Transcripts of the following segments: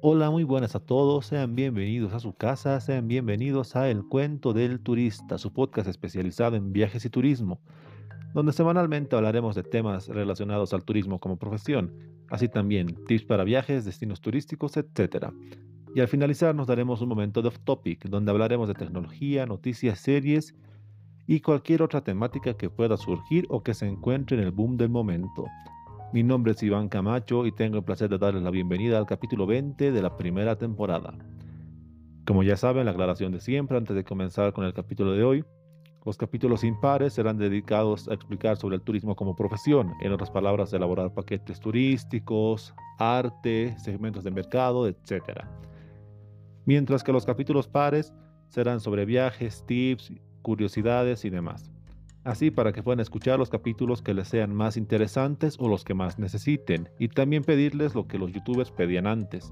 Hola, muy buenas a todos, sean bienvenidos a su casa, sean bienvenidos a El Cuento del Turista, su podcast especializado en viajes y turismo, donde semanalmente hablaremos de temas relacionados al turismo como profesión, así también tips para viajes, destinos turísticos, etc. Y al finalizar nos daremos un momento de off-topic, donde hablaremos de tecnología, noticias, series y cualquier otra temática que pueda surgir o que se encuentre en el boom del momento. Mi nombre es Iván Camacho y tengo el placer de darles la bienvenida al capítulo 20 de la primera temporada. Como ya saben, la aclaración de siempre antes de comenzar con el capítulo de hoy, los capítulos impares serán dedicados a explicar sobre el turismo como profesión, en otras palabras, elaborar paquetes turísticos, arte, segmentos de mercado, etc. Mientras que los capítulos pares serán sobre viajes, tips, curiosidades y demás así para que puedan escuchar los capítulos que les sean más interesantes o los que más necesiten, y también pedirles lo que los youtubers pedían antes.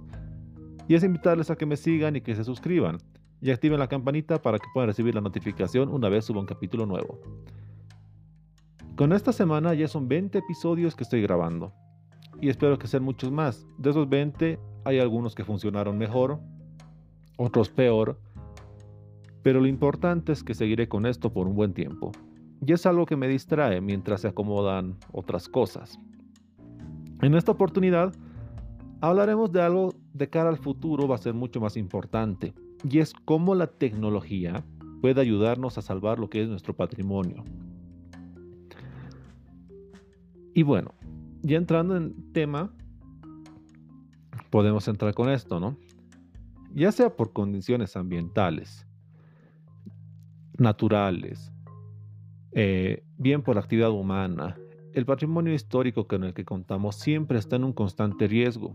Y es invitarles a que me sigan y que se suscriban, y activen la campanita para que puedan recibir la notificación una vez suba un capítulo nuevo. Con esta semana ya son 20 episodios que estoy grabando, y espero que sean muchos más. De esos 20 hay algunos que funcionaron mejor, otros peor, pero lo importante es que seguiré con esto por un buen tiempo y es algo que me distrae mientras se acomodan otras cosas. En esta oportunidad hablaremos de algo de cara al futuro va a ser mucho más importante y es cómo la tecnología puede ayudarnos a salvar lo que es nuestro patrimonio. Y bueno, ya entrando en tema, podemos entrar con esto, ¿no? Ya sea por condiciones ambientales, naturales, eh, bien por la actividad humana. El patrimonio histórico con el que contamos siempre está en un constante riesgo.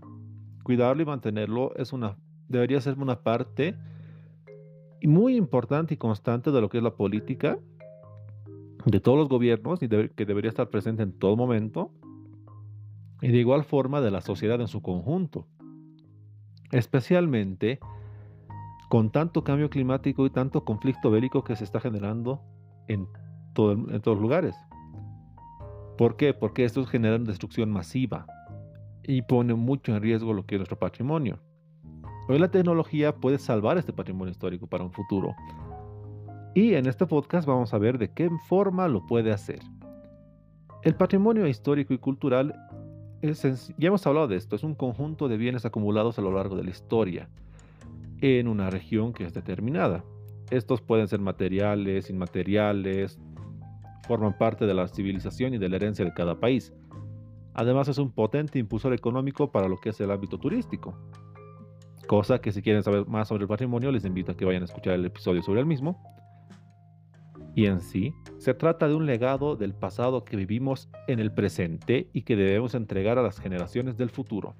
Cuidarlo y mantenerlo es una, debería ser una parte muy importante y constante de lo que es la política de todos los gobiernos y que debería estar presente en todo momento y de igual forma de la sociedad en su conjunto. Especialmente con tanto cambio climático y tanto conflicto bélico que se está generando en en todos lugares. ¿Por qué? Porque estos generan destrucción masiva y pone mucho en riesgo lo que es nuestro patrimonio. Hoy la tecnología puede salvar este patrimonio histórico para un futuro. Y en este podcast vamos a ver de qué forma lo puede hacer. El patrimonio histórico y cultural, es, ya hemos hablado de esto, es un conjunto de bienes acumulados a lo largo de la historia en una región que es determinada. Estos pueden ser materiales, inmateriales, forman parte de la civilización y de la herencia de cada país. Además es un potente impulsor económico para lo que es el ámbito turístico. Cosa que si quieren saber más sobre el patrimonio les invito a que vayan a escuchar el episodio sobre el mismo. Y en sí, se trata de un legado del pasado que vivimos en el presente y que debemos entregar a las generaciones del futuro.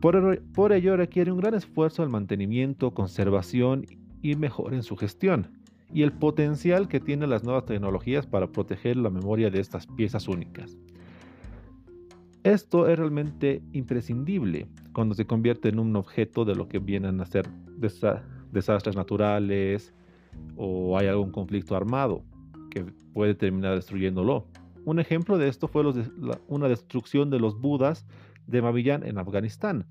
Por, por ello requiere un gran esfuerzo el mantenimiento, conservación y mejora en su gestión y el potencial que tienen las nuevas tecnologías para proteger la memoria de estas piezas únicas. Esto es realmente imprescindible cuando se convierte en un objeto de lo que vienen a ser desastres naturales o hay algún conflicto armado que puede terminar destruyéndolo. Un ejemplo de esto fue una destrucción de los Budas de Mavillán en Afganistán,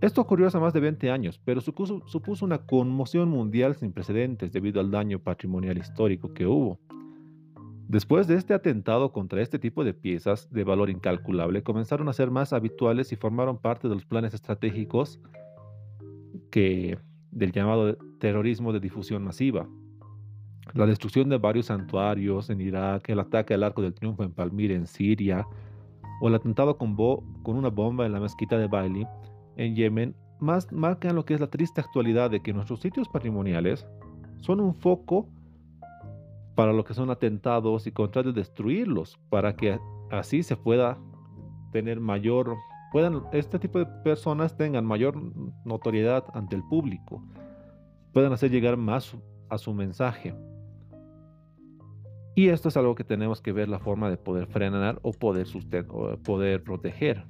esto ocurrió hace más de 20 años, pero supuso, una conmoción mundial sin precedentes debido al daño patrimonial histórico que hubo. Después de este atentado contra este tipo de piezas de valor incalculable, comenzaron a ser más habituales y formaron parte de los planes estratégicos que, del llamado terrorismo de difusión masiva. La destrucción de varios santuarios en Irak, el ataque al Arco del Triunfo en Palmira, en Siria, o el atentado con, con una bomba en la mezquita de Bailey en Yemen más marcan lo que es la triste actualidad de que nuestros sitios patrimoniales son un foco para lo que son atentados y con de destruirlos para que así se pueda tener mayor puedan este tipo de personas tengan mayor notoriedad ante el público puedan hacer llegar más a su mensaje. Y esto es algo que tenemos que ver la forma de poder frenar o poder, o poder proteger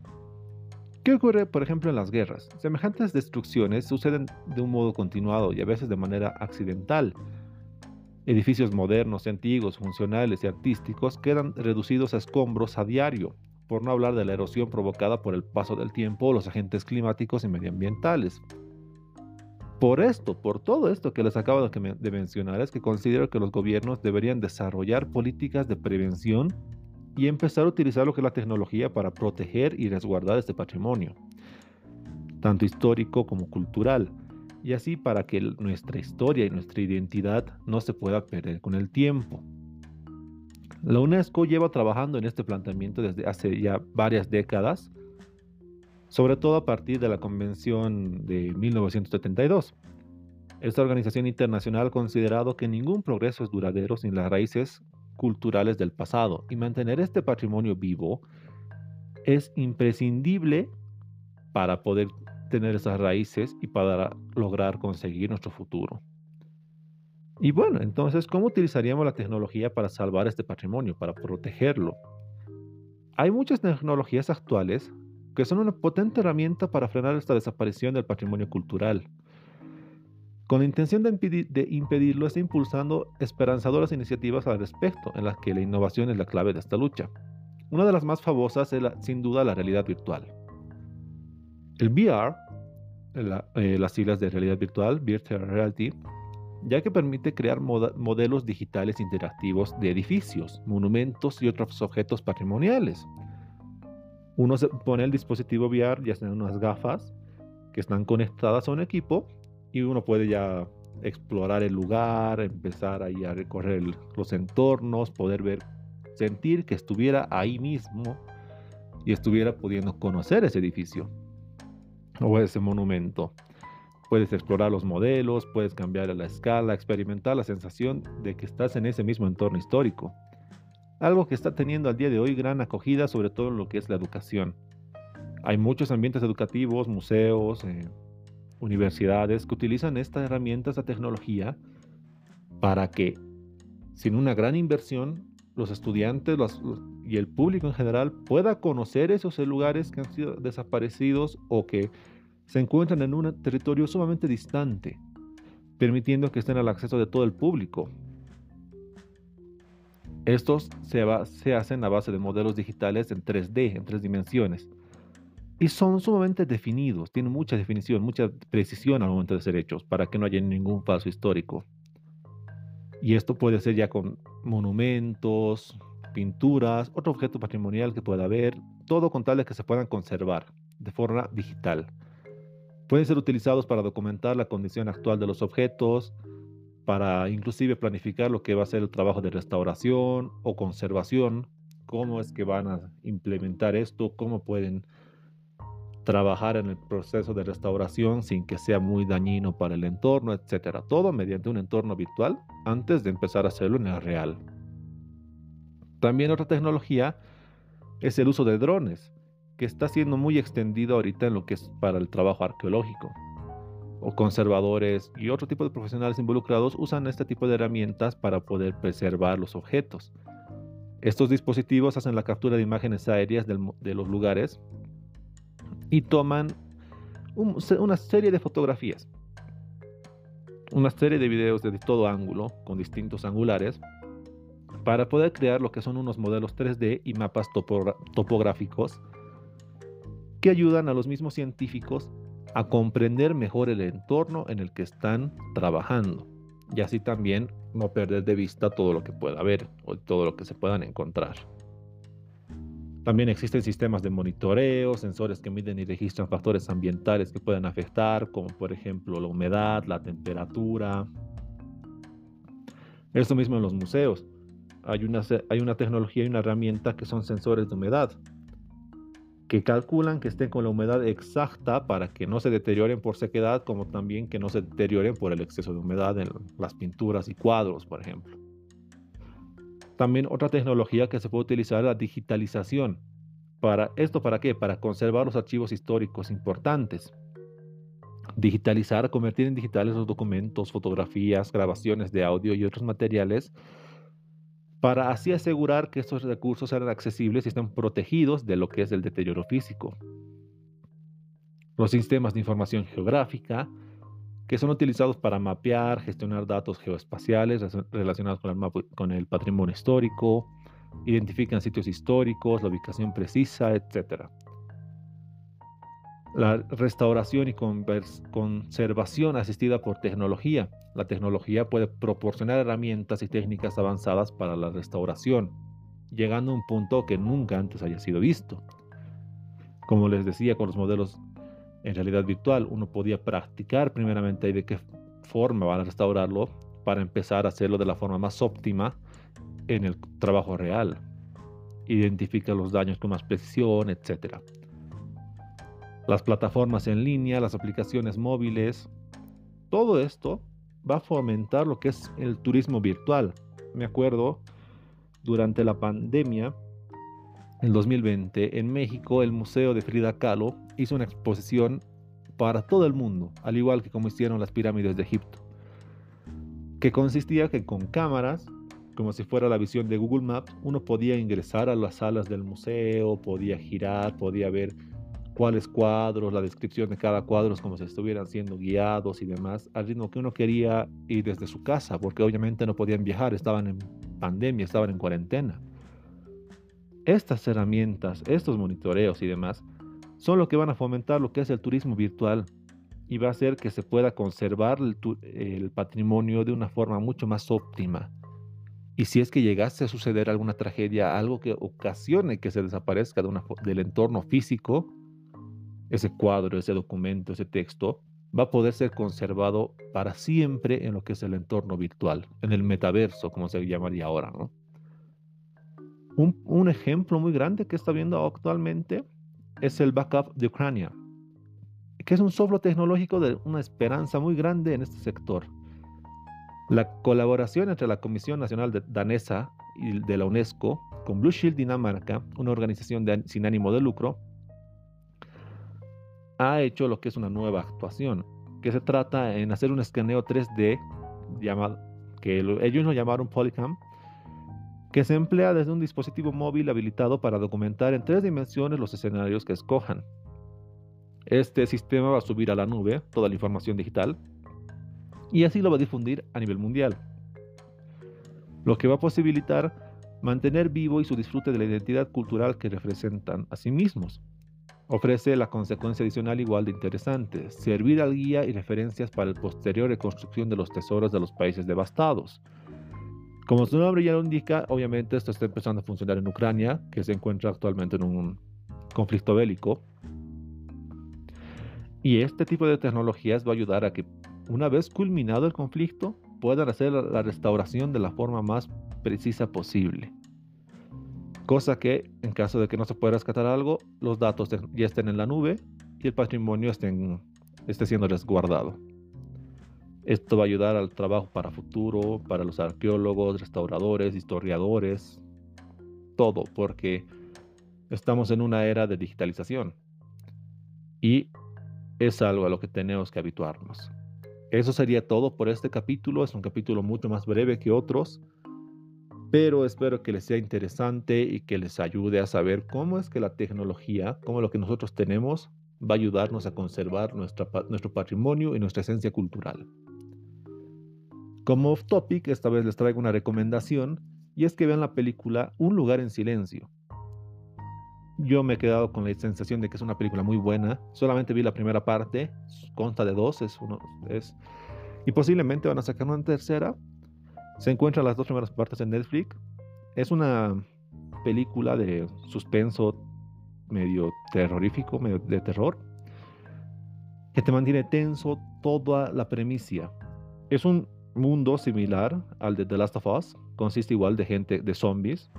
¿Qué ocurre, por ejemplo, en las guerras? Semejantes destrucciones suceden de un modo continuado y a veces de manera accidental. Edificios modernos, antiguos, funcionales y artísticos quedan reducidos a escombros a diario, por no hablar de la erosión provocada por el paso del tiempo, los agentes climáticos y medioambientales. Por esto, por todo esto que les acabo de mencionar, es que considero que los gobiernos deberían desarrollar políticas de prevención y empezar a utilizar lo que es la tecnología para proteger y resguardar este patrimonio, tanto histórico como cultural, y así para que nuestra historia y nuestra identidad no se pueda perder con el tiempo. La UNESCO lleva trabajando en este planteamiento desde hace ya varias décadas sobre todo a partir de la Convención de 1972. Esta organización internacional ha considerado que ningún progreso es duradero sin las raíces culturales del pasado y mantener este patrimonio vivo es imprescindible para poder tener esas raíces y para lograr conseguir nuestro futuro. Y bueno, entonces, ¿cómo utilizaríamos la tecnología para salvar este patrimonio, para protegerlo? Hay muchas tecnologías actuales que son una potente herramienta para frenar esta desaparición del patrimonio cultural. Con la intención de, impedirlo, está impulsando esperanzadoras iniciativas al respecto, en las que la innovación es la clave de esta lucha. Una de las más famosas es sin duda la realidad virtual. El VR, eh, las siglas de realidad virtual, Virtual Reality, ya que permite crear modelos digitales interactivos de edificios, monumentos y otros objetos patrimoniales uno se pone el dispositivo VR, ya sean unas gafas que están conectadas a un equipo y uno puede ya explorar el lugar, empezar ahí a recorrer los entornos, poder ver, sentir que estuviera ahí mismo y estuviera pudiendo conocer ese edificio o ese monumento. Puedes explorar los modelos, puedes cambiar la escala, experimentar la sensación de que estás en ese mismo entorno histórico algo que está teniendo al día de hoy gran acogida, sobre todo en lo que es la educación. Hay muchos ambientes educativos, museos, eh, universidades que utilizan esta herramienta, esta tecnología, para que, sin una gran inversión, los estudiantes y el público en general pueda conocer esos lugares que han sido desaparecidos o que se encuentran en un territorio sumamente distante, permitiendo que estén al acceso de todo el público, estos se, hacen a base de modelos digitales en 3D, en tres dimensiones. Y son sumamente definidos, tienen mucha definición, mucha precisión al momento de ser hechos, para que no haya ningún paso histórico. Y esto puede ser ya con monumentos, pinturas, otro objeto patrimonial que pueda haber, todo con tal de que se puedan conservar de forma digital. Pueden ser utilizados para documentar la condición actual de los objetos, para inclusive planificar lo que va a ser el trabajo de restauración o conservación, cómo es que van a implementar esto, cómo pueden trabajar en el proceso de restauración sin que sea muy dañino para el entorno, etcétera. Todo mediante un entorno virtual antes de empezar a hacerlo en el real. También otra tecnología es el uso de drones, que está siendo muy extendido ahorita en lo que es para el trabajo arqueológico o conservadores y otro tipo de profesionales involucrados usan este tipo de herramientas para poder preservar los objetos. Estos dispositivos hacen la captura de imágenes aéreas de los lugares y toman una serie de fotografías, una serie de videos de todo ángulo con distintos angulares para poder crear lo que son unos modelos 3D y mapas topográficos que ayudan a los mismos científicos a comprender mejor el entorno en el que están trabajando y así también no perder de vista todo lo que pueda haber o todo lo que se puedan encontrar. También existen sistemas de monitoreo, sensores que miden y registran factores ambientales que puedan afectar, como por ejemplo la humedad, la temperatura. Esto mismo en los museos. Hay una, hay una tecnología y una herramienta que son sensores de humedad que calculan que estén con la humedad exacta para que no se deterioren por sequedad, como también que no se deterioren por el exceso de humedad en las pinturas y cuadros, por ejemplo. También otra tecnología que se puede utilizar es la digitalización. Para esto, ¿para qué? Para conservar los archivos históricos importantes. Digitalizar, convertir en digitales los documentos, fotografías, grabaciones de audio y otros materiales para así asegurar que estos recursos sean accesibles y estén protegidos de lo que es el deterioro físico. Los sistemas de información geográfica, que son utilizados para mapear, gestionar datos geoespaciales relacionados con el, patrimonio histórico, identifican sitios históricos, la ubicación precisa, etc. La restauración y conservación asistida por tecnología. La tecnología puede proporcionar herramientas y técnicas avanzadas para la restauración, llegando a un punto que nunca antes haya sido visto. Como les decía con los modelos en realidad virtual, uno podía practicar primeramente de qué forma van a restaurarlo para empezar a hacerlo de la forma más óptima en el trabajo real. Identifica los daños con más precisión, etc. Las plataformas en línea, las aplicaciones móviles, todo esto va a fomentar lo que es el turismo virtual. Me acuerdo, durante la pandemia, en 2020, en México, el Museo de Frida Kahlo hizo una exposición para todo el mundo, al igual que como hicieron las pirámides de Egipto, que consistía que con cámaras, como si fuera la visión de Google Maps, uno podía ingresar a las salas del museo, podía girar, podía ver cuáles cuadros, la descripción de cada cuadro, como si estuvieran siendo guiados y demás, al ritmo que uno quería ir desde su casa, porque obviamente no podían viajar, estaban en pandemia, estaban en cuarentena. Estas herramientas, estos monitoreos y demás, son lo que van a fomentar lo que es el turismo virtual y va a hacer que se pueda conservar el, patrimonio de una forma mucho más óptima. Y si es que llegase a suceder alguna tragedia, algo que ocasione que se desaparezca de del entorno físico, ese cuadro, ese documento, ese texto, va a poder ser conservado para siempre en lo que es el entorno virtual, en el metaverso, como se llamaría ahora, ¿no? Un, ejemplo muy grande que está viendo actualmente es el Backup de Ucrania, que es un software tecnológico de una esperanza muy grande en este sector. La colaboración entre la Comisión Nacional Danesa y de la UNESCO con Blue Shield Dinamarca, una organización sin ánimo de lucro, ha hecho lo que es una nueva actuación, que se trata en hacer un escaneo 3D llamado, que ellos lo llamaron Polycam, que se emplea desde un dispositivo móvil habilitado para documentar en tres dimensiones los escenarios que escojan. Este sistema va a subir a la nube toda la información digital y así lo va a difundir a nivel mundial, lo que va a posibilitar mantener vivo y su disfrute de la identidad cultural que representan a sí mismos. Ofrece la consecuencia adicional igual de interesante, servir al guía y referencias para la posterior reconstrucción de los tesoros de los países devastados, como su nombre ya lo indica, obviamente esto está empezando a funcionar en Ucrania, que se encuentra actualmente en un conflicto bélico. Y este tipo de tecnologías va a ayudar a que una vez culminado el conflicto, puedan hacer la restauración de la forma más precisa posible. Cosa que, en caso de que no se pueda rescatar algo, los datos ya estén en la nube y el patrimonio esté siendo resguardado. Esto va a ayudar al trabajo para futuro, para los arqueólogos, restauradores, historiadores, todo, porque estamos en una era de digitalización y es algo a lo que tenemos que habituarnos. Eso sería todo por este capítulo. Es un capítulo mucho más breve que otros, pero espero que les sea interesante y que les ayude a saber cómo es que la tecnología, cómo lo que nosotros tenemos, va a ayudarnos a conservar nuestro patrimonio y nuestra esencia cultural. Como off topic, esta vez les traigo una recomendación y es que vean la película Un lugar en silencio. Yo me he quedado con la sensación de que es una película muy buena. Solamente vi la primera parte, consta de dos, es uno, es, y posiblemente van a sacar una tercera. Se encuentran las dos primeras partes en Netflix. Es una película de suspenso medio terrorífico, medio de terror, que te mantiene tenso toda la premisa. Es un mundo similar al de The Last of Us. Consiste igual de gente, de zombies,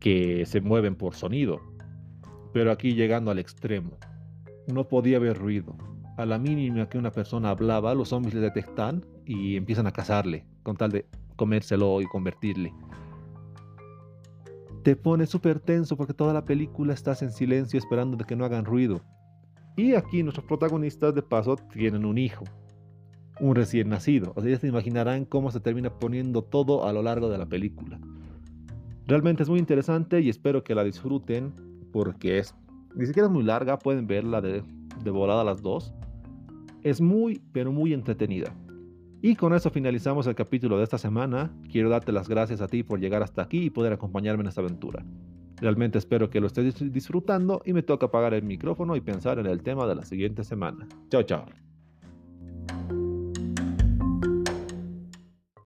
que se mueven por sonido. Pero aquí llegando al extremo. No podía haber ruido. A la mínima que una persona hablaba, los zombies le detectan y empiezan a cazarle, con tal de comérselo y convertirle. Te pone súper tenso porque toda la película estás en silencio esperando de que no hagan ruido. Y aquí nuestros protagonistas de paso tienen un hijo un recién nacido. O sea, ya se imaginarán cómo se termina poniendo todo a lo largo de la película. Realmente es muy interesante y espero que la disfruten porque es ni siquiera es muy larga, pueden verla de, de volada las dos. Es muy, pero muy entretenida. Y con eso finalizamos el capítulo de esta semana. Quiero darte las gracias a ti por llegar hasta aquí y poder acompañarme en esta aventura. Realmente espero que lo estés disfrutando y me toca apagar el micrófono y pensar en el tema de la siguiente semana. Chao, chao.